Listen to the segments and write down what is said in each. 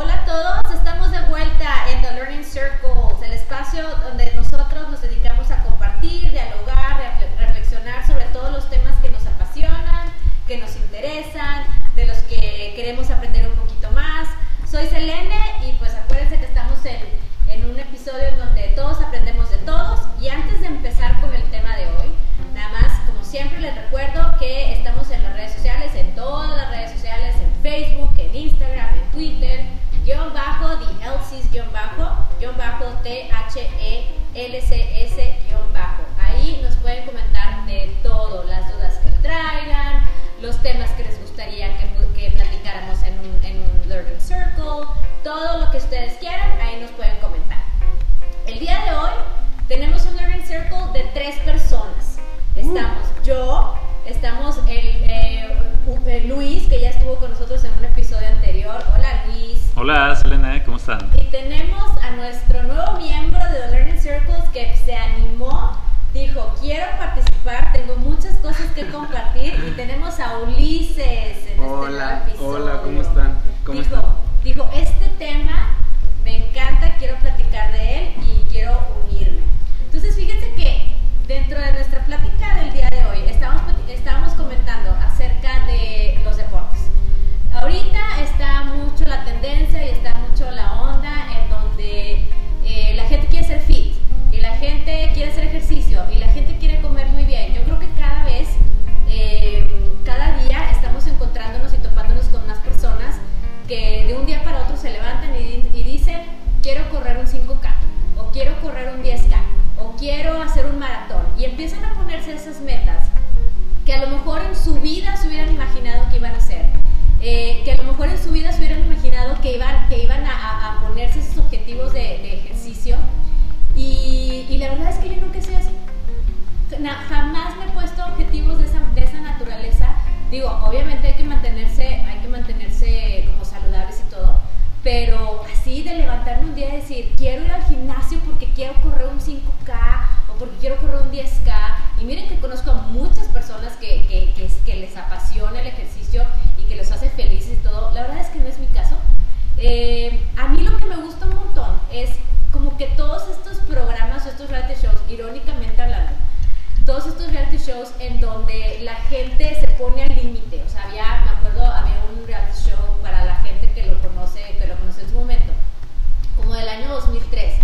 Hola a todos, estamos de vuelta en The Learning Circles, el espacio donde nosotros nos dedicamos a compartir, dialogar, refle- reflexionar sobre todos los temas que nos apasionan, que nos interesan, de los que queremos aprender un poquito más. Soy Selene y pues acuérdense que estamos en, en un episodio en donde todos aprendemos de todos y antes de empezar con el tema de hoy, nada más como siempre les recuerdo que estamos en las redes sociales, en todas las redes sociales, en Facebook, en Instagram, bajo, guion bajo, T-H-E-L-C-S guion bajo. Ahí están? dijo, shows en donde la gente se pone al límite. O sea, había, me acuerdo, había un reality show para la gente que lo conoce, que lo conoce en su momento, como del año 2003,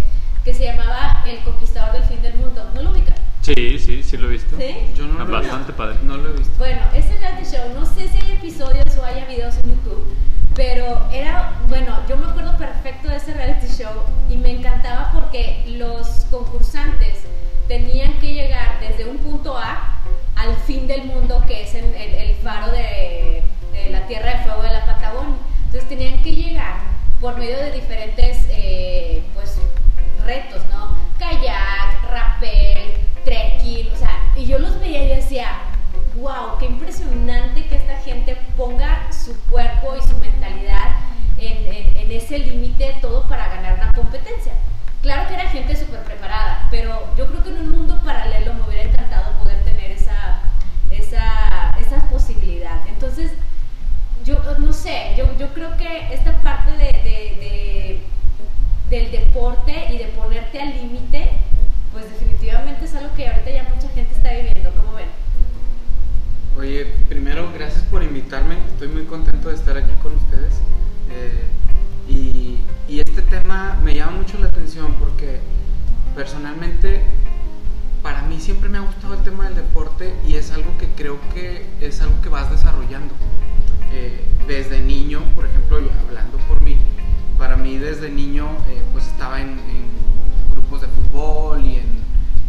que se llamaba El Conquistador del Fin del Mundo. ¿No lo ubican? Sí, sí, sí lo he visto. ¿Sí? Yo no lo he bastante visto. padre. No lo he visto. Bueno, ese reality show, no sé si hay episodios o haya videos en YouTube, pero era, bueno, yo me acuerdo perfecto de ese reality show y me encantaba porque los concursantes tenían que llegar desde un punto A al fin del mundo, que es en el, faro de, la Tierra de Fuego de la Patagonia. Entonces tenían que llegar por medio de diferentes, eh, pues, retos, ¿no? Kayak, rappel, trekking, o sea, y yo los veía y decía, wow, qué impresionante que esta gente ponga su cuerpo y su mentalidad en, en- en ese límite todo para ganar una competencia. Claro que era gente súper preparada, pero yo creo que en un mundo paralelo me hubiera encantado poder tener esa, esa, esa posibilidad. Entonces, yo no sé, yo, yo creo que esta parte de, de- de- del deporte y de ponerte al límite, pues definitivamente es algo que ahorita ya mucha gente está viviendo, ¿cómo ven? Oye, primero, gracias por invitarme. Estoy muy contento de estar aquí con ustedes. Eh, tema me llama mucho la atención porque personalmente para mí siempre me ha gustado el tema del deporte y es algo que creo que es algo que vas desarrollando. Eh, desde niño, por ejemplo, hablando por mí, para mí desde niño eh, pues estaba en, en grupos de fútbol y en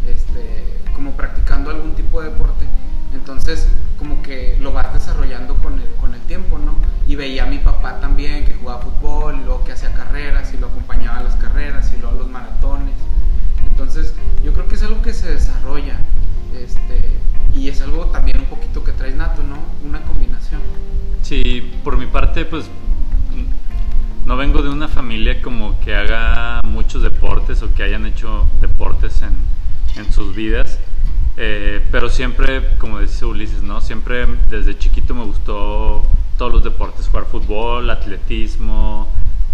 este, como practicando algún tipo de deporte. Entonces, como que lo vas desarrollando con el, con el tiempo, ¿no? Y veía a mi papá también que jugaba fútbol, y luego que hacía carreras, y lo acompañaba a las carreras, y luego a los maratones. Entonces, yo creo que es algo que se desarrolla, este, y es algo también un poquito que traes nato, ¿no? Una combinación. Sí, por mi parte, pues no vengo de una familia como que haga muchos deportes o que hayan hecho deportes en, en sus vidas. Eh, pero siempre, como dice Ulises, ¿no? Siempre desde chiquito me gustó todos los deportes, jugar fútbol, atletismo,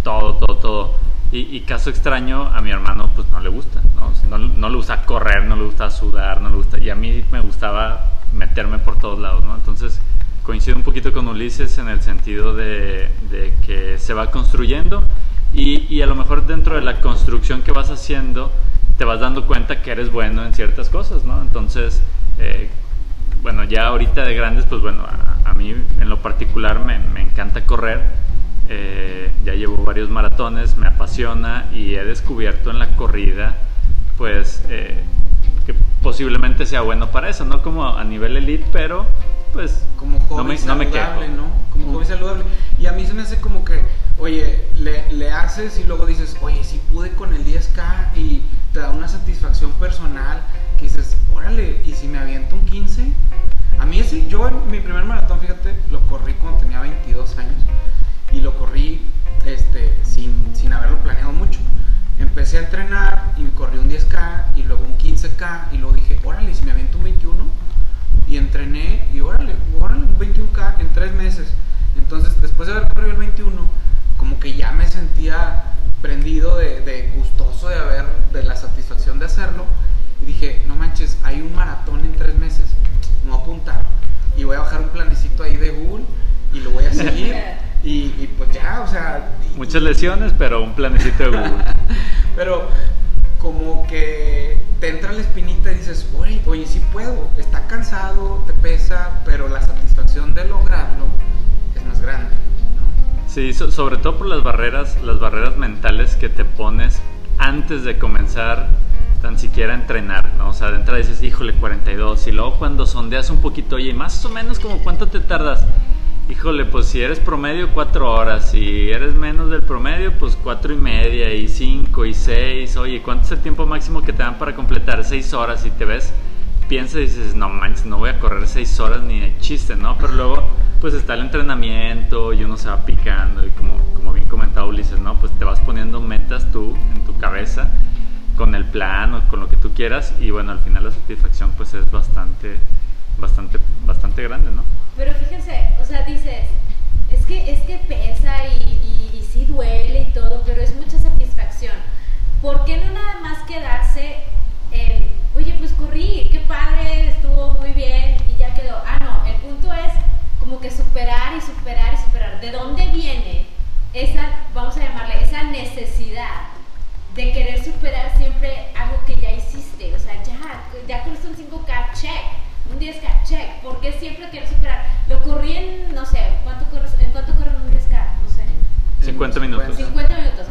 todo, todo, todo. Y, y caso extraño, a mi hermano pues no le gusta, ¿no? O sea, no, no le gusta correr, no le gusta sudar, no le gusta... Y a mí me gustaba meterme por todos lados, ¿no? Entonces coincido un poquito con Ulises en el sentido de, de que se va construyendo y, y a lo mejor dentro de la construcción que vas haciendo te vas dando cuenta que eres bueno en ciertas cosas, ¿no? Entonces, eh, bueno, ya ahorita de grandes, pues bueno, a, a mí en lo particular me, me encanta correr. Eh, ya llevo varios maratones, me apasiona y he descubierto en la corrida, pues, eh, que posiblemente sea bueno para eso, no como a nivel elite, pero pues como hobby no me, no me saludable. ¿no? Como hobby saludable. Y a mí se me hace como que, oye, le, le haces y luego dices, oye, si pude con el 10K y te da una satisfacción personal que dices, órale, y si me aviento un 15. A mí sí, yo en mi primer maratón, fíjate, lo corrí cuando tenía 22 años y lo corrí este, sin, sin haberlo planeado mucho. Empecé a entrenar y corrí un 10K y luego un 15K y luego dije, órale, ¿y si me aviento un 21 y entrené y órale, órale, un 21K en tres meses. Entonces, después de haber corrido el 21, como que ya me sentía prendido de, de gustoso de haber, de la satisfacción de hacerlo. Y dije, no manches, hay un maratón en tres meses, me voy a apuntar. Y voy a bajar un planecito ahí de Google y lo voy a seguir. y, y pues ya, o sea... y- Muchas lesiones, pero un planecito de Google. pero como que te entra la espinita y dices, oye, oye, sí puedo. Está cansado, te pesa, pero la satisfacción de lograrlo es más grande, ¿no? Sí, so- sobre todo por las barreras, las barreras mentales que te pones antes de comenzar tan siquiera entrenar, ¿no? O sea, de entrada dices, híjole, 42, y luego cuando sondeas un poquito, oye, más o menos como cuánto te tardas, híjole, pues si eres promedio, 4 horas, si eres menos del promedio, pues cuatro y media, y 5, y 6, oye, ¿cuánto es el tiempo máximo que te dan para completar? 6 horas, y te ves, piensas y dices, no manches, no voy a correr 6 horas ni de chiste, ¿no? Pero luego, pues está el entrenamiento y uno se va picando y como, como bien comentaba Ulises, ¿no? Pues te vas poniendo metas tú en tu cabeza con el plan o con lo que tú quieras y bueno, al final la satisfacción pues es bastante, bastante, bastante grande, ¿no? Pero fíjense, o sea, dices, es que, es que pesa y, y, y sí duele y todo, pero es mucha satisfacción. ¿Por qué no nada más quedarse en, oye, pues corrí, qué padre, estuvo muy bien y ya quedó? Ah, no, el punto es como que superar y superar y superar. ¿De dónde viene esa, vamos a llamarle, esa necesidad de querer superar siempre algo que ya hiciste? O sea, ya, ya corriste un 5K, check un 10K, check. ¿Por qué siempre quiero superar? Lo corrí en, no sé, ¿cuánto corres, ¿en cuánto corren un 10K? No sé. 50 minutos. 50 minutos,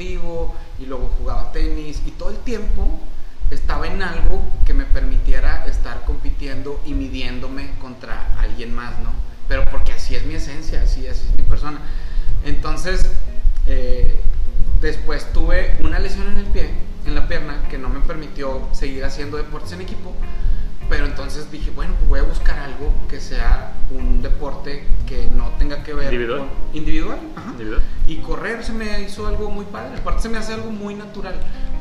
deportivo Aparte se me hace algo muy natural.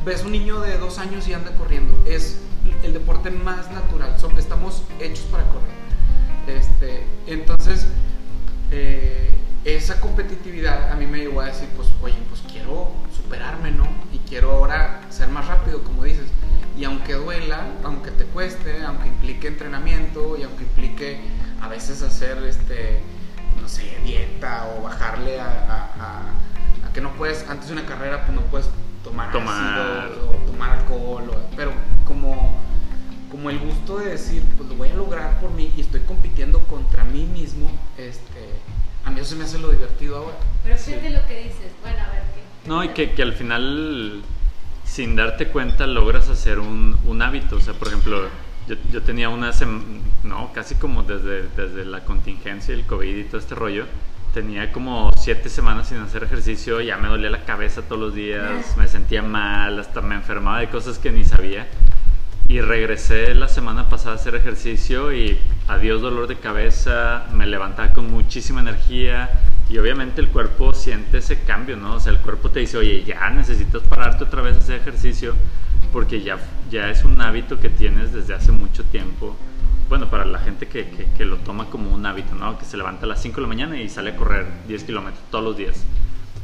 Ves un niño de dos años y anda corriendo. Es el deporte más natural. Estamos hechos para correr. Este, entonces, eh, esa competitividad a mí me llevó a decir, pues, oye, pues quiero superarme, ¿no? Y quiero ahora ser más rápido, como dices. Y aunque duela, aunque te cueste, aunque implique entrenamiento y aunque implique a veces hacer, este, no sé, dieta o bajarle a que no puedes, antes de una carrera, pues no puedes tomar, Tomar. ácidos o tomar alcohol, o- pero como como el gusto de decir, pues lo voy a lograr por mí y estoy compitiendo contra mí mismo, este, a mí eso se me hace lo divertido ahora. Pero fíjate lo que dices. Bueno, a ver, ¿qué? No, y que, que al final, sin darte cuenta, logras hacer un, un hábito. O sea, por ejemplo, yo, yo tenía una semana, no, casi como desde, desde la contingencia, el COVID y todo este rollo, tenía como siete semanas sin hacer ejercicio, ya me dolía la cabeza todos los días, me sentía mal, hasta me enfermaba de cosas que ni sabía. Y regresé la semana pasada a hacer ejercicio y adiós dolor de cabeza, me levantaba con muchísima energía y obviamente el cuerpo siente ese cambio, ¿no? O sea, el cuerpo te dice, oye, ya necesitas pararte otra vez a hacer ejercicio porque ya, ya es un hábito que tienes desde hace mucho tiempo. Bueno, para la gente que, que, que lo toma como un hábito, ¿no? Que se levanta a las 5 de la mañana y sale a correr 10 kilómetros todos los días.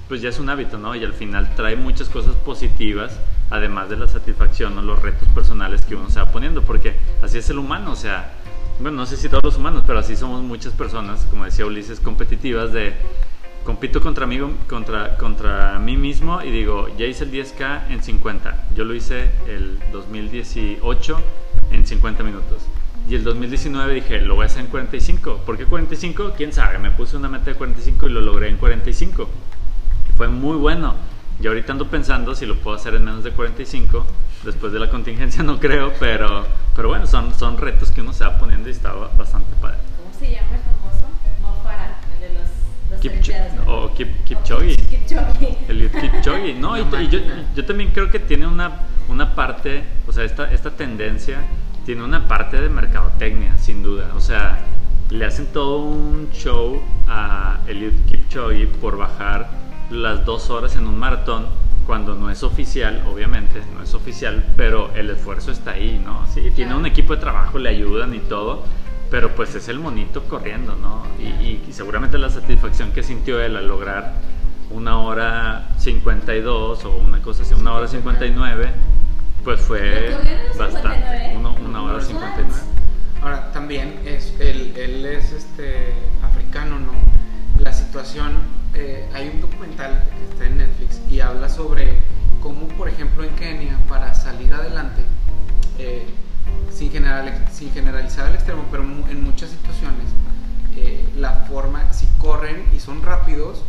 Pues ya es un hábito, ¿no? Y al final trae muchas cosas positivas, además de la satisfacción o los retos personales que uno se va poniendo, porque así es el humano, o sea, bueno, no sé si todos los humanos, pero así somos muchas personas, como decía Ulises, competitivas de compito contra mí, contra, contra mí mismo y digo, ya hice el 10K en 50. Yo lo hice el 2018 en 50 minutos. Y el 2019 dije, lo voy a hacer en 45. ¿Por qué 45? ¿Quién sabe? Me puse una meta de 45 y lo logré en 45. Fue muy bueno. Y ahorita ando pensando si lo puedo hacer en menos de 45. Después de la contingencia no creo, pero, pero bueno, son, son retos que uno se va poniendo y está bastante padre. ¿Cómo se llama el famoso? Mo Farah, el de los, los Kipch Olimpiadas, ¿no? o Kip, Kipchoge. Kipchoge. Eliud Kipchoge, no, y, No y yo, máquina. yo también creo que tiene una, una parte, o sea, esta, esta tendencia tiene una parte de mercadotecnia, sin duda. O sea, le hacen todo un show a Eliud Kipchoge por bajar las dos horas en un maratón cuando no es oficial, obviamente, no es oficial, pero el esfuerzo está ahí, ¿no? Sí, tiene un equipo de trabajo, le ayudan y todo, pero pues es el monito corriendo, ¿no? Y, y- seguramente la satisfacción que sintió él al lograr una hora 52 o una cosa así, una hora 59, pues fue ¿Lo corrieron a los bastante. 59? Uno- también es, él, él es este, africano, ¿no? La situación, eh, hay un documental que está en Netflix y habla sobre cómo, por ejemplo, en Kenia, para salir adelante, eh, sin, general, sin generalizar al extremo, pero en muchas situaciones, eh, la forma, si corren y son rápidos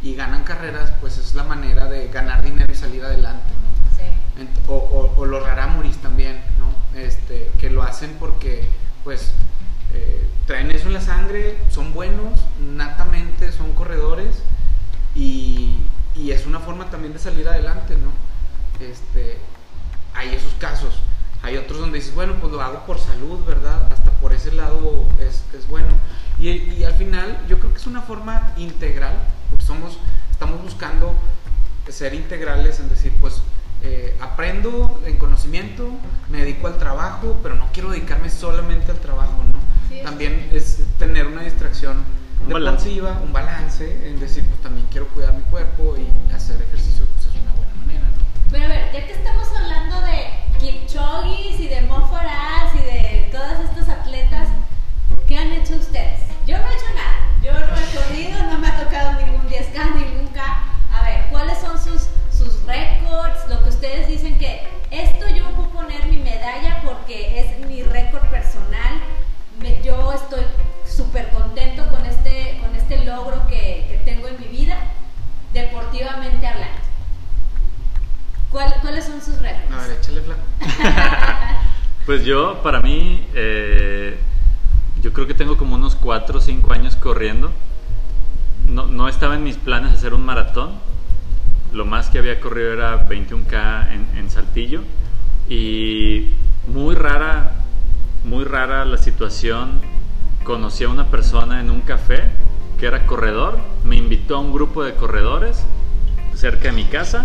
y ganan carreras, pues es la manera de ganar dinero y salir adelante, ¿no? Sí. O, o- o los rarámuris también, ¿no? Este, que lo hacen porque, pues, eh, traen eso en la sangre, son buenos, natamente son corredores y, y es una forma también de salir adelante, ¿no? Este, hay esos casos. Hay otros donde dices, bueno, pues lo hago por salud, ¿verdad? Hasta por ese lado es, es bueno. Y, y al final yo creo que es una forma integral, porque somos, estamos buscando ser integrales en decir, pues eh, aprendo en conocimiento, me dedico al trabajo, pero no quiero dedicarme solamente al trabajo, ¿no? Sí. También es tener una distracción Un balance. deportiva, un balance, en decir, pues también quiero cuidar mi cuerpo y hacer ejercicio, pues es una buena manera, ¿no? Pero a ver, ya que estamos hablando de Kipchogis y de Mo Farahs y de todos estos atletas, ¿qué han hecho ustedes? Yo no he hecho nada. Yo no he corrido, Pues yo, para mí, eh, yo creo que tengo como unos 4 o 5 años corriendo. No, no estaba en mis planes hacer un maratón. Lo más que había corrido era 21K en, en Saltillo. Y muy rara, muy rara la situación. Conocí a una persona en un café que era corredor. Me invitó a un grupo de corredores cerca de mi casa.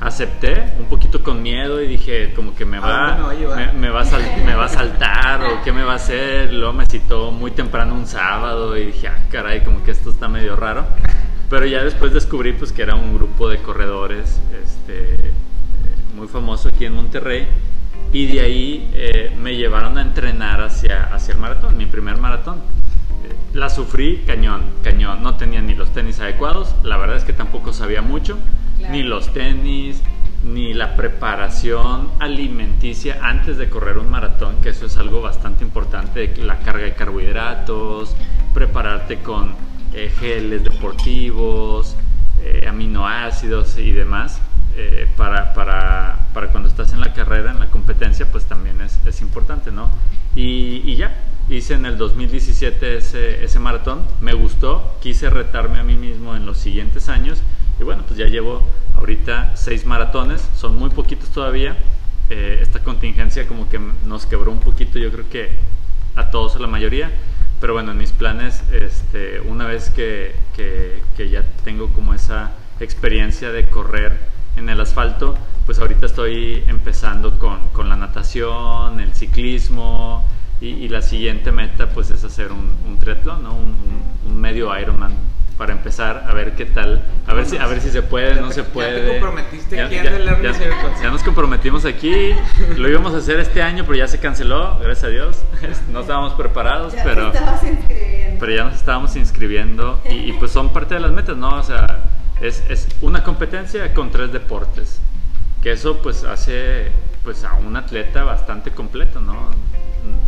Acepté, un poquito con miedo y dije como que me ¿A va, dónde me va a llevar? me- me va a, sal- me va a saltar o qué me va a hacer. Luego me citó muy temprano un sábado y dije, ah, caray, como que esto está medio raro. Pero ya después descubrí pues que era un grupo de corredores este, eh, muy famoso aquí en Monterrey. Y de ahí eh, me llevaron a entrenar hacia, hacia el maratón, mi primer maratón. La sufrí cañón, cañón. No tenía ni los tenis adecuados. La verdad es que tampoco sabía mucho. Claro. Ni los tenis, ni la preparación alimenticia antes de correr un maratón, que eso es algo bastante importante, la carga de carbohidratos, prepararte con eh, geles deportivos, eh, aminoácidos y demás. eh, para, para, para cuando estás en la carrera, en la competencia, pues también es, es importante, ¿no? Y, y ya, hice en el 2017 ese, ese maratón, me gustó, quise retarme a mí mismo en los siguientes años y bueno, pues ya llevo ahorita seis maratones, son muy poquitos todavía. Eh, esta contingencia como que nos quebró un poquito, yo creo que a todos, a la mayoría. Pero bueno, en mis planes, este, una vez que, que, que ya tengo como esa experiencia de correr en el asfalto, pues ahorita estoy empezando con, con la natación, el ciclismo y, y la siguiente meta pues es hacer un, un triatlón, ¿no? un, un- un medio Ironman para empezar a ver qué tal, a ver si, a ver si se puede, Ya no te- se ya te puede. comprometiste aquí en The Learning Circles. ya nos comprometimos aquí, lo íbamos a hacer este año, pero ya se canceló, gracias a Dios. No estábamos preparados, Ya pero pero ya nos estábamos inscribiendo y, y, pues son parte de las metas, ¿no? O sea, es, es una competencia con tres deportes, que eso pues hace pues a un atleta bastante completo, ¿no?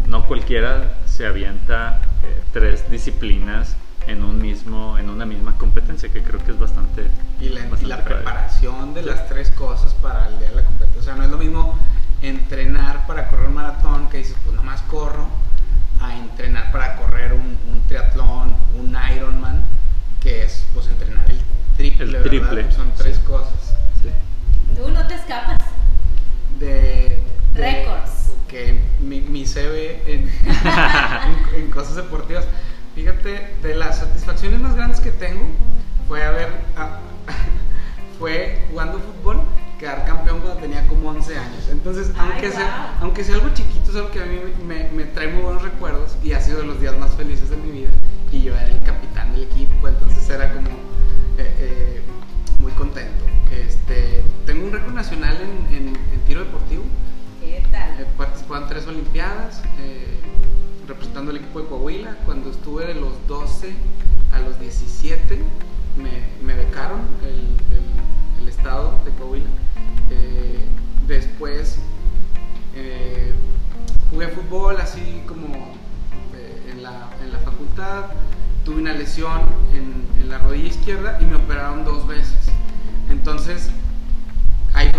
No cualquiera se avienta eh, tres disciplinas en un mismo en una misma competencia, que creo que es bastante Y la, y la preparación de las tres cosas para el día de la competencia. O sea, no es lo mismo entrenar para correr un maratón que dices, pues nomás corro, a entrenar para correr un, un triatlón, un Ironman, que es pues entrenar el triple. El ¿verdad? triple, Son tres sí. cosas. Sí. Tú no te escapas. De, de- Récords. Que mi, mi CV en, en, en cosas deportivas. Fíjate, de las satisfacciones más grandes que tengo fue haber. ah, fue jugando fútbol, quedar campeón cuando tenía como 11 años. Entonces, Ay, aunque, sea, wow. aunque sea algo chiquito, es algo que a mí me, me trae muy buenos recuerdos y ha sido de los días más felices de mi vida. Y yo era el capitán del equipo, entonces era como eh, eh, muy contento. Este, tengo un récord nacional en, en- en tiro deportivo. ¿Qué He tal? participado en tres Olimpiadas, eh, representando al equipo de Coahuila. Cuando estuve de los 12 a los 17, me, me becaron el, el- el estado de Coahuila. Eh, después eh, jugué fútbol así como eh, en, la, en la facultad. Tuve una lesión en, en la rodilla izquierda y me operaron dos veces. Entonces,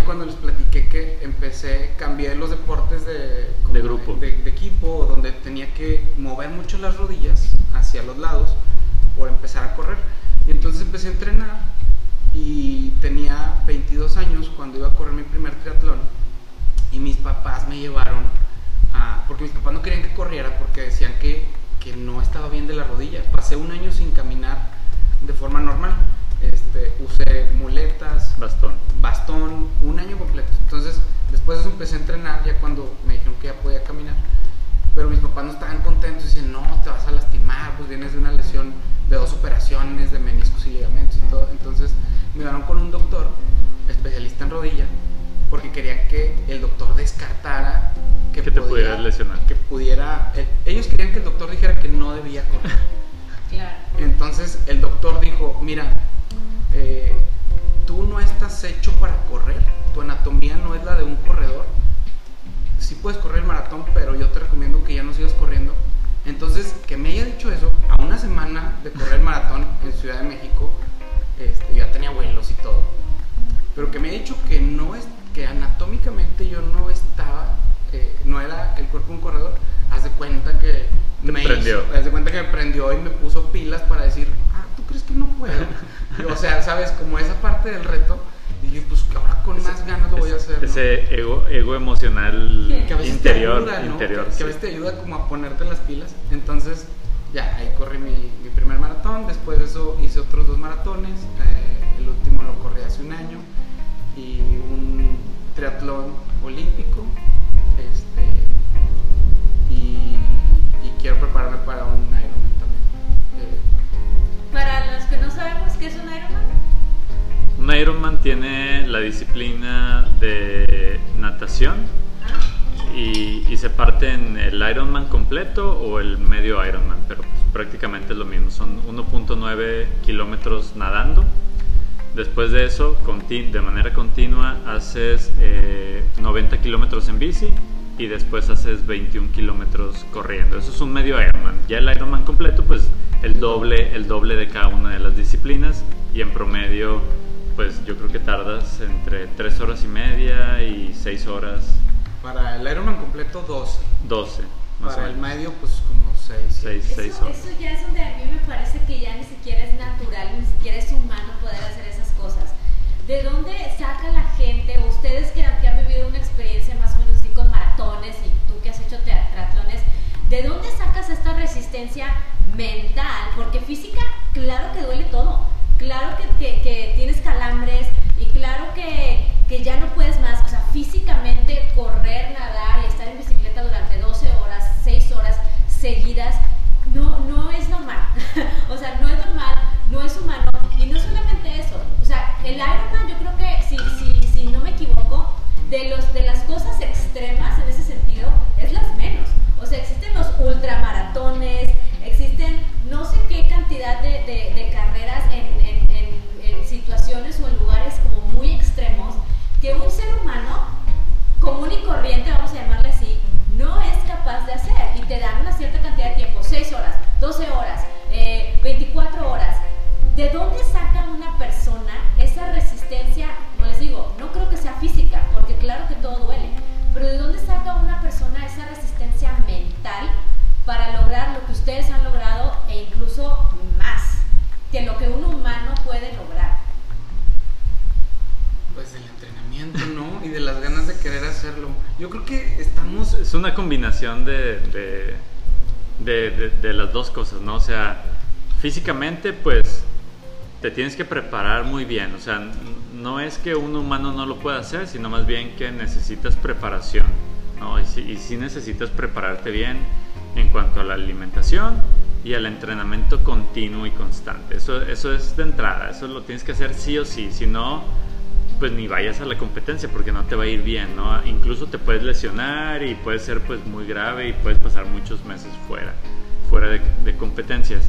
cuando les platiqué que empecé, cambié los deportes de, De grupo. de, de equipo, donde tenía que mover mucho las rodillas hacia los lados por empezar a correr. Y entonces empecé a entrenar y tenía 22 años cuando iba a correr mi primer triatlón y mis papás me llevaron a, porque mis papás no querían que corriera porque decían que, que no estaba bien de la rodilla. Pasé un año sin caminar de forma normal. Este, usé muletas, Bastón. bastón, un año completo. Entonces, después de eso empecé a entrenar ya cuando me dijeron que ya podía caminar. Pero mis papás no estaban contentos, dicen, no, te vas a lastimar, pues vienes de una lesión de dos operaciones, de meniscos y ligamentos y todo. Entonces, me llevaron con un doctor, especialista en rodilla, porque querían que el doctor descartara que, Que te podía- pudieras lesionar. Que pudiera, eh, ellos querían que el doctor dijera que no debía correr. Claro. Entonces el doctor dijo, mira, eh, tú no estás hecho para correr, tu anatomía no es la de un corredor. Sí puedes correr el maratón, pero yo te recomiendo que ya no sigas corriendo. Entonces, que me haya dicho eso, a una semana de correr el maratón en Ciudad de México, este, ya tenía vuelos y todo. Pero que me haya dicho que no es, que anatómicamente yo no estaba, eh, no era el cuerpo de un corredor, haz de cuenta que me prendió. hizo- haz de cuenta que me prendió y me puso pilas para decir, ah, ¿tú crees que no puedo? O sea, sabes, como esa parte del reto, dije, pues que ahora con más ganas lo voy a hacer. ¿no? Ese ego, ego emocional que a veces interior, te ayuda, ¿no? interior. que, a veces te ayuda como a ponerte las pilas. Entonces, ya, ahí corrí mi, mi primer maratón. Después de eso hice otros dos maratones. eh, el último lo corrí hace un año. Y un triatlón olímpico. Este, y, y quiero prepararme para un que no sabemos qué es un Ironman, Un Ironman tiene la disciplina de natación ah, y, y se parte en el Ironman completo o el medio Ironman, pero pues prácticamente es lo mismo. Son 1.9 kilómetros nadando. Después de eso, de manera continua, haces eh, 90 kilómetros en bici y después haces 21 kilómetros corriendo. Eso es un medio Ironman. Ya el Ironman completo, pues el doble, el doble de cada una de las disciplinas. y en promedio, pues yo creo que tardas entre 3 horas y media y 6 horas. Para el Ironman completo, 12. 12, más Para o el menos. medio, pues como 6. 6, Eso, 6 horas. eso ya es donde a mí me parece que ya ni siquiera es natural, ni siquiera es humano poder hacer esas cosas. ¿De dónde mental? Yo creo que estamos. Es una combinación de, de, de- de- de las dos cosas, ¿no? O sea, físicamente, pues te tienes que preparar muy bien. O sea, no es que un humano no lo pueda hacer, sino más bien que necesitas preparación, ¿no? Y sí, y sí necesitas prepararte bien en cuanto a la alimentación y al entrenamiento continuo y constante. Eso, eso es de entrada, eso lo tienes que hacer sí o sí. Si no, pues ni vayas a la competencia porque no te va a ir bien, ¿no? Incluso te puedes lesionar y puede ser pues muy grave y puedes pasar muchos meses fuera, fuera de, de competencias.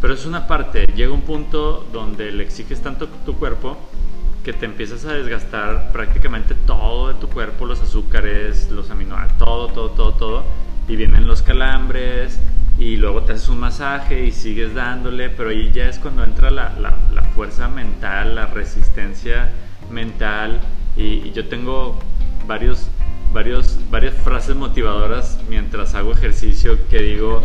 Pero es una parte, llega un punto donde le exiges tanto tu cuerpo que te empiezas a desgastar prácticamente todo de tu cuerpo, los azúcares, los aminoácidos, todo, todo, todo, todo. Y vienen los calambres y luego te haces un masaje y sigues dándole, pero ahí ya es cuando entra la, la- la fuerza mental, la resistencia mental. Y, yo tengo varios, varios, varias frases motivadoras mientras hago ejercicio que digo,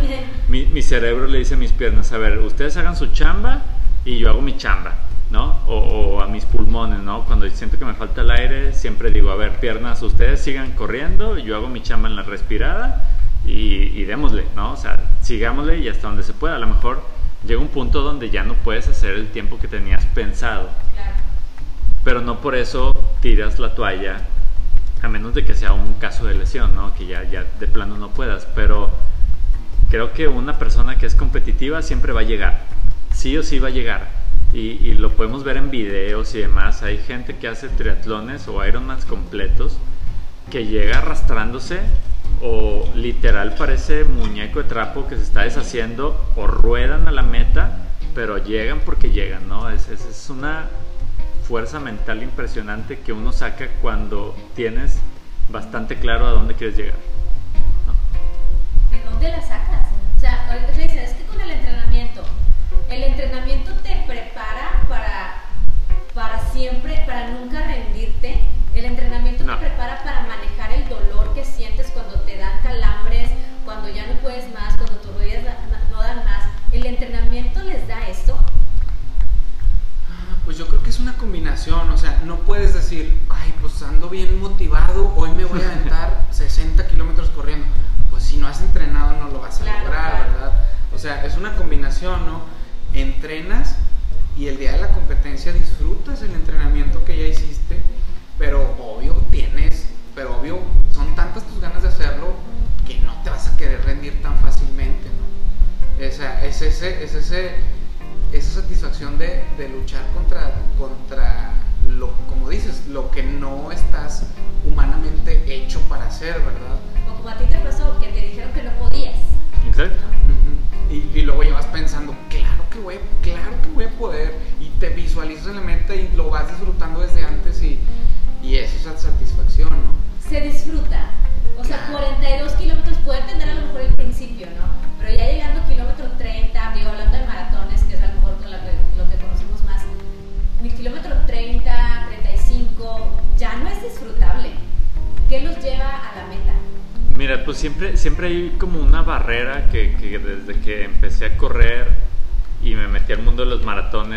mi, cerebro le dice a mis piernas, a ver, ustedes hagan su chamba y yo hago mi chamba, ¿no? O, o a mis pulmones, ¿no? Cuando siento que me falta el aire, siempre digo, a ver, piernas, ustedes sigan corriendo, yo hago mi chamba en la respirada y, y démosle, ¿no? O sea, sigámosle y hasta donde se pueda. A lo mejor llega un punto donde ya no puedes hacer el tiempo que tenías pensado, Claro. Pero no por eso tiras la toalla, a menos de que sea un caso de lesión, ¿no? Que ya, ya de plano no puedas, pero creo que una persona que es competitiva siempre va a llegar, sí o sí va a llegar. Y, lo podemos ver en videos y demás. Hay gente que hace triatlones o Ironmans completos que llega arrastrándose o literal parece muñeco de trapo que se está deshaciendo o ruedan a la meta, pero llegan porque llegan, ¿no? Es, es, es una fuerza mental impresionante que uno saca cuando tienes bastante claro a dónde quieres llegar. ¿no? ¿De dónde la sacas? O sea, ahorita te dices, es que con el entrenamiento, el entrenamiento te prepara para, para siempre, para nunca rendirte. El entrenamiento No. te prepara para manejar el dolor que sientes cuando te dan calambres, cuando ya no puedes más, cuando tus rodillas no dan más. ¿El entrenamiento les da eso? Pues yo creo que es una combinación, o sea, no puedes decir, ay, pues ando bien motivado, hoy me voy a aventar 60 kilómetros corriendo. Pues si no has entrenado no lo vas a Claro, lograr, claro. ¿verdad? O sea, es una combinación, ¿no? Entrenas y el día de la competencia disfrutas el entrenamiento que ya hiciste, pero obvio tienes, pero obvio son tantas tus ganas de hacerlo que no te vas a querer rendir tan fácilmente, ¿no? O sea, es ese, es ese, de luchar contra, contra lo, como dices, lo que no estás humanamente hecho para hacer, ¿verdad?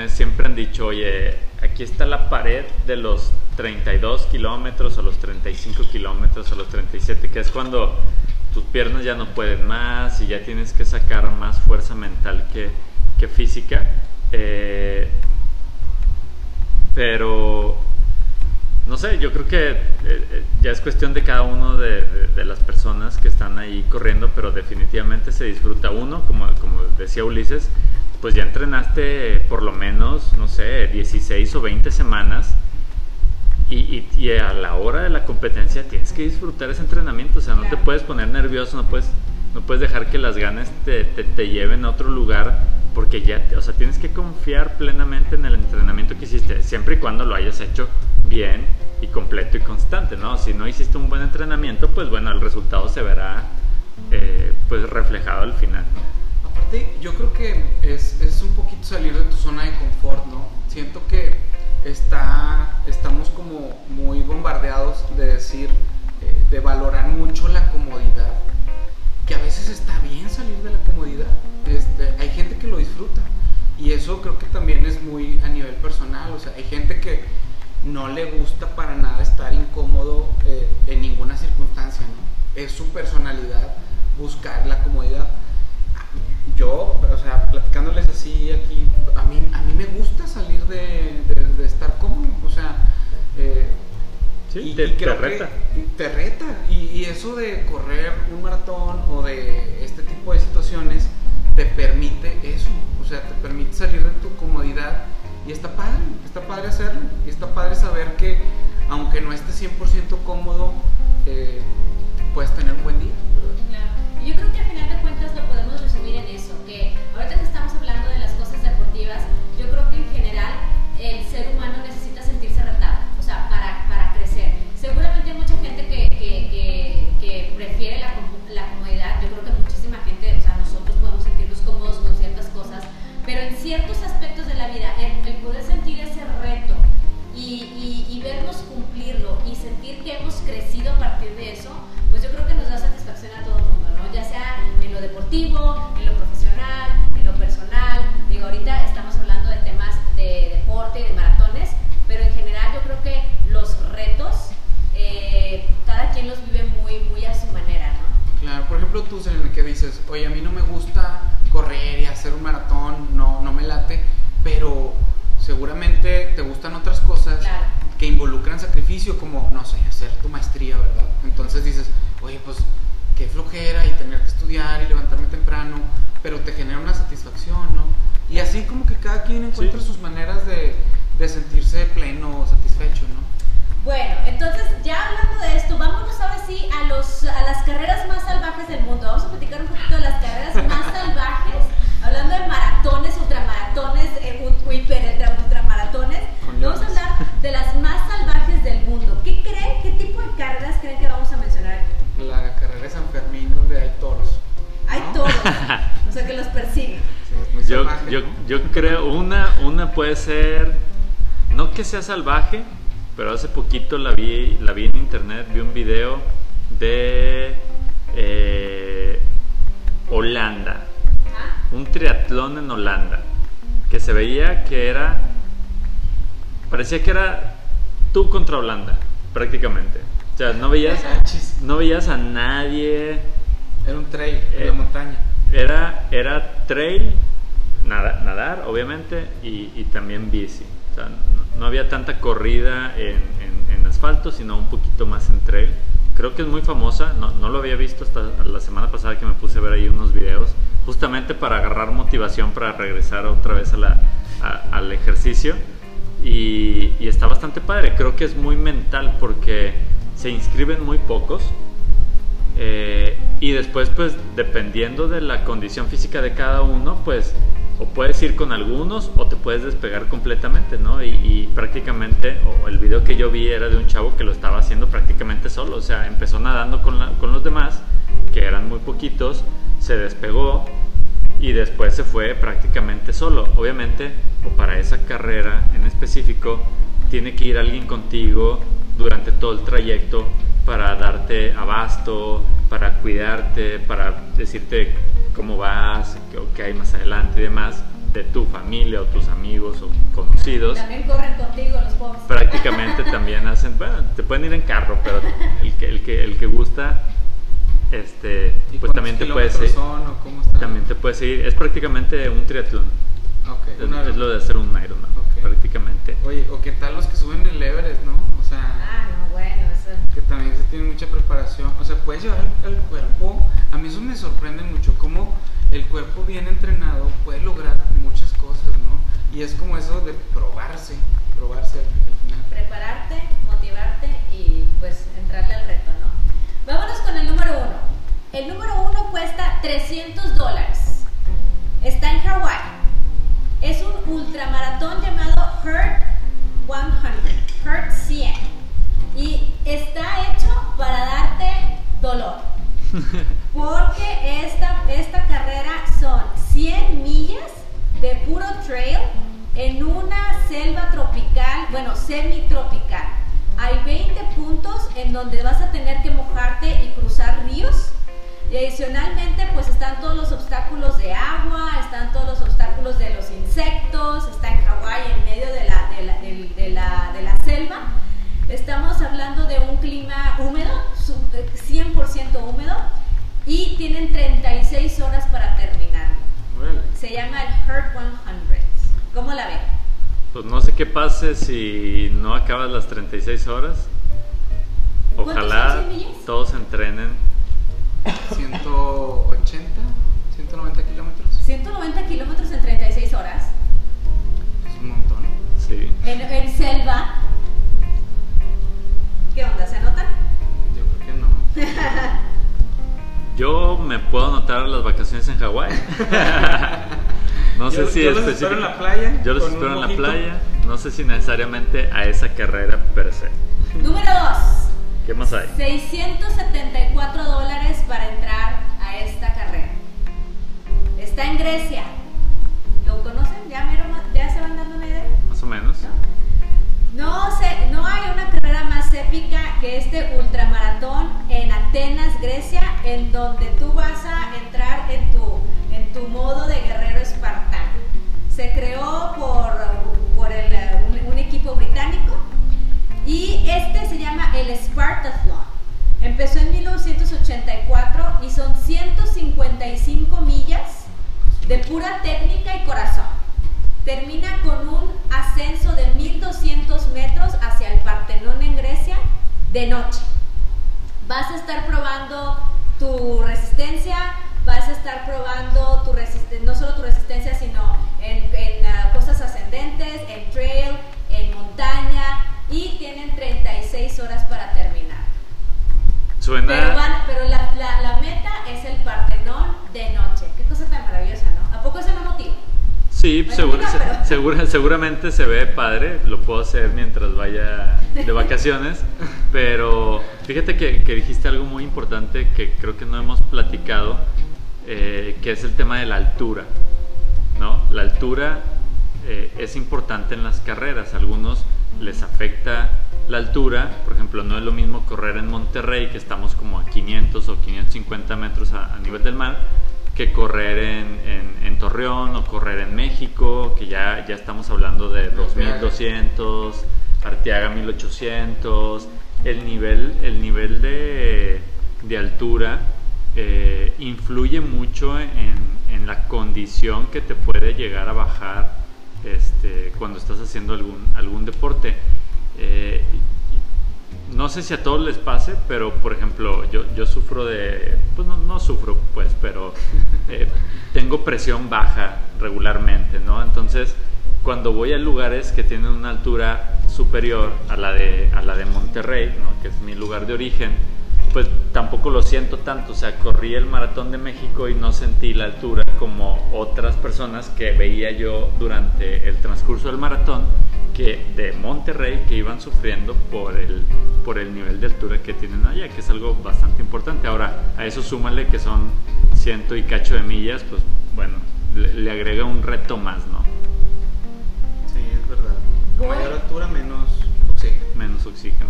Siempre han dicho, oye, aquí está la pared de los 32 kilómetros o los 35 kilómetros o los 37, que es cuando tus piernas ya no pueden más y ya tienes que sacar más fuerza mental que, que física. Eh, pero no sé, yo creo que eh, eh, ya es cuestión de cada uno de, de, las personas que están ahí corriendo, pero definitivamente se disfruta uno, como, como decía Ulises, pues ya entrenaste por lo menos, no sé, 16 o 20 semanas y, y, a la hora de la competencia tienes que disfrutar ese entrenamiento, o sea, no te puedes poner nervioso, no puedes, no puedes dejar que las ganas te, te, te lleven a otro lugar porque ya, o sea, tienes que confiar plenamente en el entrenamiento que hiciste, siempre y cuando lo hayas hecho bien y completo y constante, ¿no? Si no hiciste un buen entrenamiento, pues bueno, el resultado se verá eh, pues reflejado al final, ¿no? Aparte, yo creo que es, es, un poquito salir de tu zona de confort, ¿no? Siento que está, estamos como muy bombardeados de decir, eh, de valorar mucho la comodidad, que a veces está bien salir de la comodidad, este, hay gente que lo disfruta y eso creo que también es muy a nivel personal, o sea, hay gente que no le gusta para nada estar incómodo eh, en ninguna circunstancia, ¿no? Es su personalidad buscar la comodidad. Yo, o sea, platicándoles así aquí, a mí, a mí me gusta salir de, de, estar cómodo, o sea, eh, sí, y, te, te, reta. te reta. Y, y eso de correr un maratón o de este tipo de situaciones te permite eso, o sea, te permite salir de tu comodidad y está padre, está padre hacerlo. Y está padre saber que aunque no estés 100% cómodo, eh, puedes tener un buen día. Claro. Yo creo las carreras más salvajes del mundo. Vamos a platicar un poquito de las carreras más salvajes, hablando de maratones, ultramaratones, eh, hiper, ultramaratones. Vamos a hablar de las más salvajes del mundo. ¿Qué creen? ¿Qué tipo de carreras creen que vamos a mencionar? La carrera de San Fermín, donde hay toros. Hay toros, o sea que los persiguen. Sí, yo, salvaje, yo, ¿no? yo creo, una, una puede ser, no que sea salvaje, pero hace poquito la vi, la vi en internet, vi un video de eh, Holanda, ¿Ah? un triatlón en Holanda, que se veía que era, parecía que era tú contra Holanda, prácticamente. O sea, no veías, no veías a nadie, Era un trail en Eh, la montaña. era, era trail, nada- nadar, obviamente, y, y también bici. O sea, no, no había tanta corrida en, en- en asfalto, sino un poquito más en trail. Creo que es muy famosa, no, no lo había visto hasta la semana pasada que me puse a ver ahí unos videos, justamente para agarrar motivación para regresar otra vez a la- a- al ejercicio. Y, y está bastante padre, creo que es muy mental porque se inscriben muy pocos. Eh, y después, pues, dependiendo de la condición física de cada uno, pues, o puedes ir con algunos o te puedes despegar completamente, ¿no? Y, y prácticamente, o el video que yo vi era de un chavo que lo estaba haciendo prácticamente solo, o sea, empezó nadando con, la- con los demás, que eran muy poquitos, se despegó y después se fue prácticamente solo. Obviamente, o para esa carrera en específico, tiene que ir alguien contigo durante todo el trayecto para darte abasto, para cuidarte, para decirte cómo vas, qué, qué hay más adelante y demás, de tu familia o tus amigos o conocidos. También corren contigo los pobres. Prácticamente también hacen, bueno, te pueden ir en carro, pero el que, el que, el que gusta, este, ¿Y pues también te puedes kilómetros ir. son o cómo está? También te puedes ir. Es prácticamente un triatlón. Ok, Es, una- es lo de hacer un Ironman, Ok. prácticamente. Oye, o qué tal los que suben el Everest, ¿no? O sea, Ah, no, bueno, eso. que también se tiene mucha preparación. O sea, puedes llevar el, el cuerpo. A mí eso me sorprende mucho, cómo el cuerpo bien entrenado puede lograr muchas cosas, ¿no? Y es como eso de probarse, probarse al, al final. Prepararte, motivarte y pues entrarle al reto, ¿no? Vámonos con el número uno. El número uno cuesta 300 dólares. Está en Hawái. Es un ultramaratón llamado Hurt 100, Hurt 100. Y está hecho para darte dolor. Porque esta, esta carrera son 100 millas de puro trail en una selva tropical, bueno, semitropical. Hay 20 puntos en donde vas a tener que mojarte y cruzar ríos. Y adicionalmente, pues están todos los obstáculos de agua, están todos los obstáculos de los insectos, está en Hawái en medio de la, de la, del- de la- de la selva. Estamos hablando de un clima húmedo, su- eh, 100% húmedo, y tienen 36 horas para terminarlo. Órale. Se llama el Hurt 100. ¿Cómo la ven? Pues no sé pase si no acabas las 36 horas. ¿Cuántos Ojalá todos entrenen 180, 190 kilómetros. 190 kilómetros en 36 horas. Es un montón. Sí. En, en selva. ¿Qué onda? ¿Se anotan? Yo creo que no. Yo me puedo anotar las vacaciones en Hawái. no sé Yo- si yo los espero en la playa, Yo los espero en la playa. No sé si necesariamente a esa carrera per se. Número 2. ¿Qué más hay? 674 dólares para entrar a esta carrera. Está en Grecia. ¿Lo conocen? ¿Ya, mero ya se van dando una idea? Más o menos. No sé, no hay una carrera más épica que este ultramaratón en Atenas, Grecia, en donde tú vas a entrar en tu, en tu modo de guerrero espartano. Se creó por el, eh, un, un equipo británico y este se llama el Spartathlon. Empezó en 1984 y son 155 millas de pura técnica y corazón. Termina con un ascenso de 1200 metros hacia el Partenón en Grecia de noche. Vas a estar probando tu resistencia, vas a estar probando tu no solo tu resistencia, sino en, en, ah, cosas ascendentes, en trail, y tienen 36 horas para terminar. Suena. Pero, van- pero la, la- la meta es el Partenón de noche. Qué cosa tan maravillosa, ¿no? ¿A poco eso no motiva? Sí, seguro- se- segura- seguramente se ve padre, lo puedo hacer mientras vaya de vacaciones, pero fíjate que, que dijiste algo muy importante que creo que no hemos platicado, eh, que es el tema de la altura, ¿no? La altura eh, es importante en las carreras, algunos les afecta la altura, por ejemplo, no es lo mismo correr en Monterrey, que estamos como a 500 o 550 metros a- a nivel del mar, que correr en, en- en Torreón o correr en México, que ya, ya estamos hablando de 2200, Arteaga. 1800, el nivel, el nivel de, de altura eh, influye mucho en, en la condición que te puede llegar a bajar este, cuando estás haciendo algún, algún deporte. Eh, no sé si a todos les pase, pero por ejemplo, yo, yo sufro de, pues no, no sufro, pues, pero eh, tengo presión baja regularmente, ¿no? Entonces, cuando voy a lugares que tienen una altura superior a la de, a la de Monterrey, ¿no? que es mi lugar de origen, pues tampoco lo siento tanto. O sea, corrí el maratón de México y no sentí la altura como otras personas que veía yo durante el transcurso del maratón que de Monterrey que iban sufriendo por el, por el nivel de altura que tienen allá, que es algo bastante importante. Ahora, a eso súmale que son ciento y cacho de millas, pues bueno, le, le agrega un reto más, ¿no? Sí, es verdad. Mayor altura, menos oxígeno. Menos oxígeno.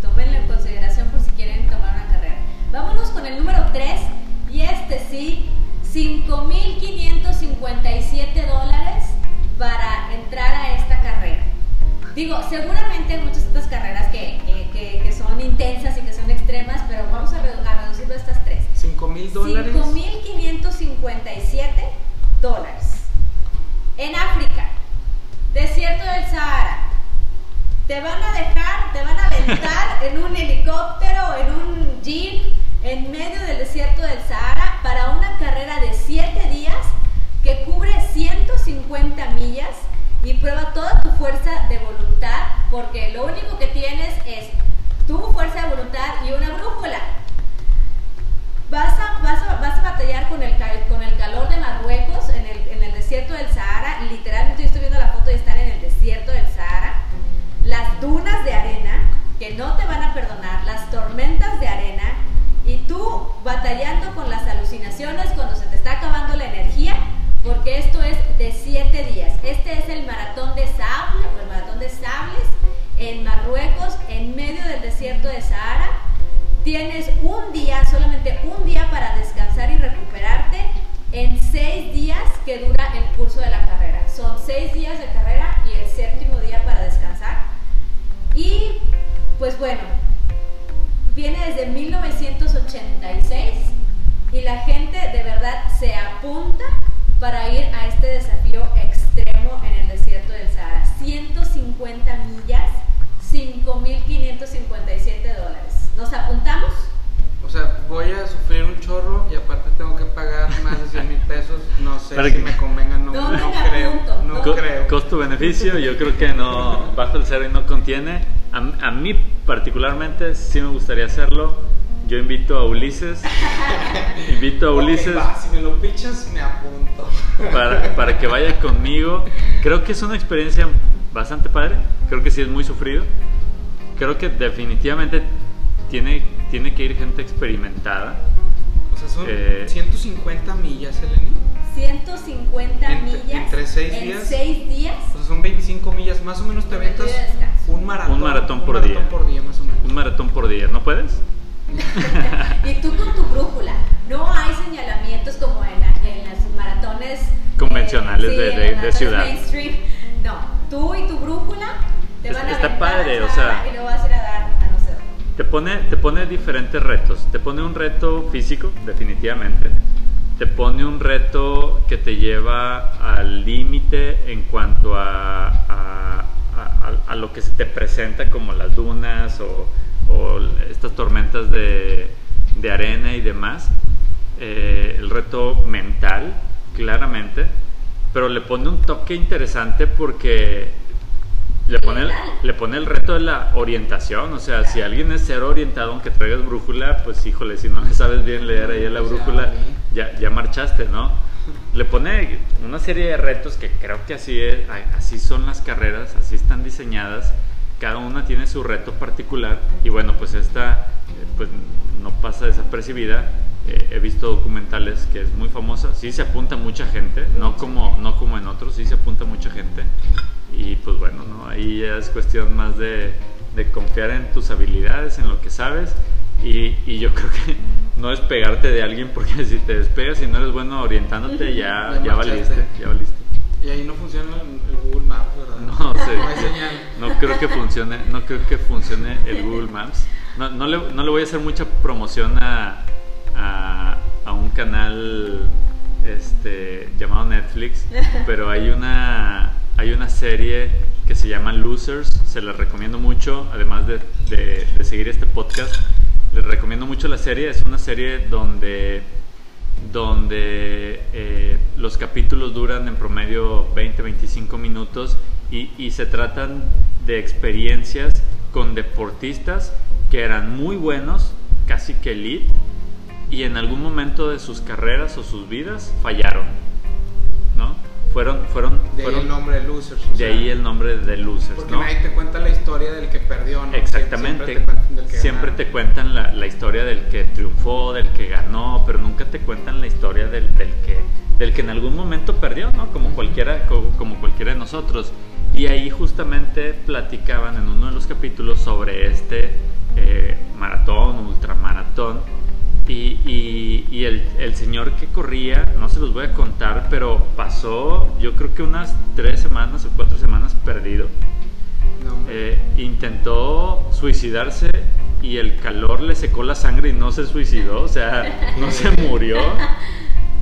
Tómenlo en consideración quieren tomar una carrera. Vámonos con el número 3 y este sí, 5.557 dólares para entrar a esta carrera. Digo, seguramente hay muchas otras carreras que, eh, que, que, son intensas y que son extremas, pero vamos a, reducirlo a estas tres. 5 mil dólares de carrera y el séptimo día para descansar. Y pues bueno, viene desde 1986 y la gente de verdad se apunta para ir a este desafío extremo en el desierto del Sahara. 150 millas, 5.557 dólares. ¿Nos apuntamos? Sea, voy a sufrir un chorro y aparte tengo que pagar más de 100 mil pesos. No sé Para si que- me convenga, no, ¿Dónde no me creo. No. Co- creo. Costo-beneficio, yo creo que no, bajo el cero y no contiene. A, a mí particularmente sí me gustaría hacerlo. Yo invito a Ulises, invito a Ulises va, si me lo pichas, me apunto. para, para que vaya conmigo. Creo que es una experiencia bastante padre, creo que sí es muy sufrido. Creo que definitivamente tiene, tiene que ir gente experimentada. O sea, son Eh, 150 millas, Eleni. 150 Entre- millas entre seis en días. seis días. O sea, son 25 millas. Más o menos te aventas de un maratón. Un maratón por maratón día. por día, más o menos. Un maratón por día, ¿no puedes? Y tú con tu brújula. No hay señalamientos como en, la- en las maratones Convencionales eh, de- en de- de maratones ciudad. mainstream. No, tú y tu brújula te Es- van a está padre, o sea- y luego vas a ir a dar Te pone, te pone diferentes retos. Te pone un reto físico, definitivamente. Te pone un reto que te lleva al límite en cuanto a, a- a- a lo que se te presenta como las dunas o, o estas tormentas de, de arena y demás. Eh, el reto mental, claramente. Pero le pone un toque interesante porque le pone, el, le pone el reto de la orientación, o sea, si alguien es cero orientado, aunque traigas brújula, pues híjole, si no le sabes bien leer ahí a la brújula, ya, ya marchaste, ¿no? Le pone una serie de retos que creo que así, es, así son las carreras, así están diseñadas, cada una tiene su reto particular y bueno, pues esta eh, pues no pasa desapercibida. Eh, he visto documentales que es muy famosa, sí se apunta mucha gente, no como, no como en otros, sí se apunta mucha gente. Y pues bueno, ¿no? ahí ya es cuestión más de, de confiar en tus habilidades, en lo que sabes. Y, y yo creo que no es pegarte de alguien porque si te despegas y no eres bueno orientándote, ya, Ya valiste, ya valiste. Y ahí no funciona el, el Google Maps, ¿verdad? No sé. No hay señal. No creo que funcione, no creo que funcione el Google Maps. No, no, le, no le voy a hacer mucha promoción a, a, a un canal este, llamado Netflix, pero hay una, hay una serie que se llama Losers, se la recomiendo mucho, además de, de- seguir este podcast, les recomiendo mucho la serie, es una serie donde donde eh, los capítulos duran en promedio 20-25 minutos y, y se tratan de experiencias con deportistas que eran muy buenos, casi que elite, y en algún momento de sus carreras o sus vidas fallaron. Fueron, fueron, De ahí fueron- el nombre de Losers. de sea, ahí el nombre de losers, Porque ¿no? nadie te cuenta la historia del que perdió, ¿no? Exactamente. Siempre te cuentan que Siempre te cuentan la, la historia del que triunfó, del que ganó, pero nunca te cuentan la historia del, del que, del que en algún momento perdió, ¿no? Como cualquiera, co- como, cualquiera de nosotros. Y ahí justamente platicaban en uno de los capítulos sobre este eh, maratón, ultramaratón. Y, y- y el, el señor que corría, no se los voy a contar, pero pasó yo creo que unas tres semanas o cuatro semanas perdido No. Eh, intentó suicidarse y el calor le secó la sangre y no se suicidó, o sea, no se murió.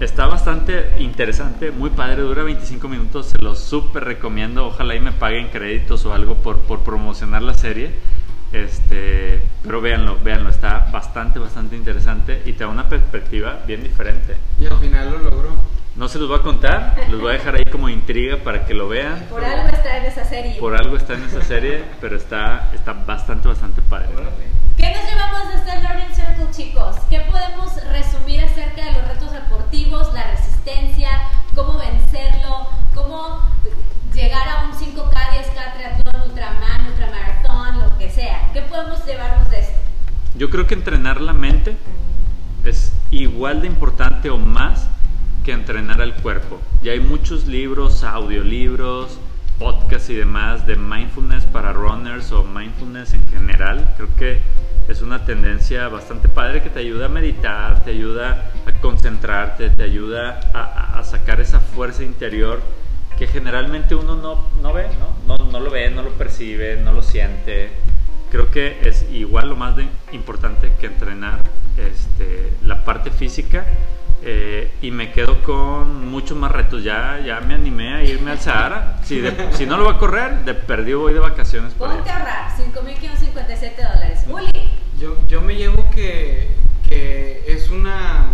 Está bastante interesante, muy padre, dura 25 minutos, se lo súper recomiendo. Ojalá y me paguen créditos o algo por, por promocionar la serie. Este, pero véanlo, véanlo, está bastante, bastante interesante y te da una perspectiva bien diferente. Y al final lo logró. No se los voy a contar, los voy a dejar ahí como intriga para que lo vean. Por algo está en esa serie. Por algo está en esa serie, pero está, está bastante, bastante padre. ¿Qué nos llevamos de este Learning Circle, chicos? ¿Qué podemos resumir acerca de los retos deportivos, la resistencia, cómo vencerlo, cómo llegar a un 5K, 10K, triatlón, ultraman, ultramaratón, lo que sea? ¿Qué podemos llevarnos de esto? Yo creo que entrenar la mente es igual de importante o más que entrenar al cuerpo. Y hay muchos libros, audiolibros, podcasts y demás de mindfulness para runners o mindfulness en general. Creo que es una tendencia bastante padre que te ayuda a meditar, te ayuda a concentrarte, te ayuda a- a sacar esa fuerza interior que generalmente uno no, no ve, ¿no? ¿no? No lo ve, no lo percibe, no lo siente. Creo que es igual lo más de- importante que entrenar este, la parte física eh, y me quedo con muchos más retos. Ya, ya me animé a irme al Sahara. Si, de- si no lo voy a correr, de perdido voy de vacaciones Ponte a ahorrar 5.557 dólares. Uli, Yo, yo me llevo que, que es una.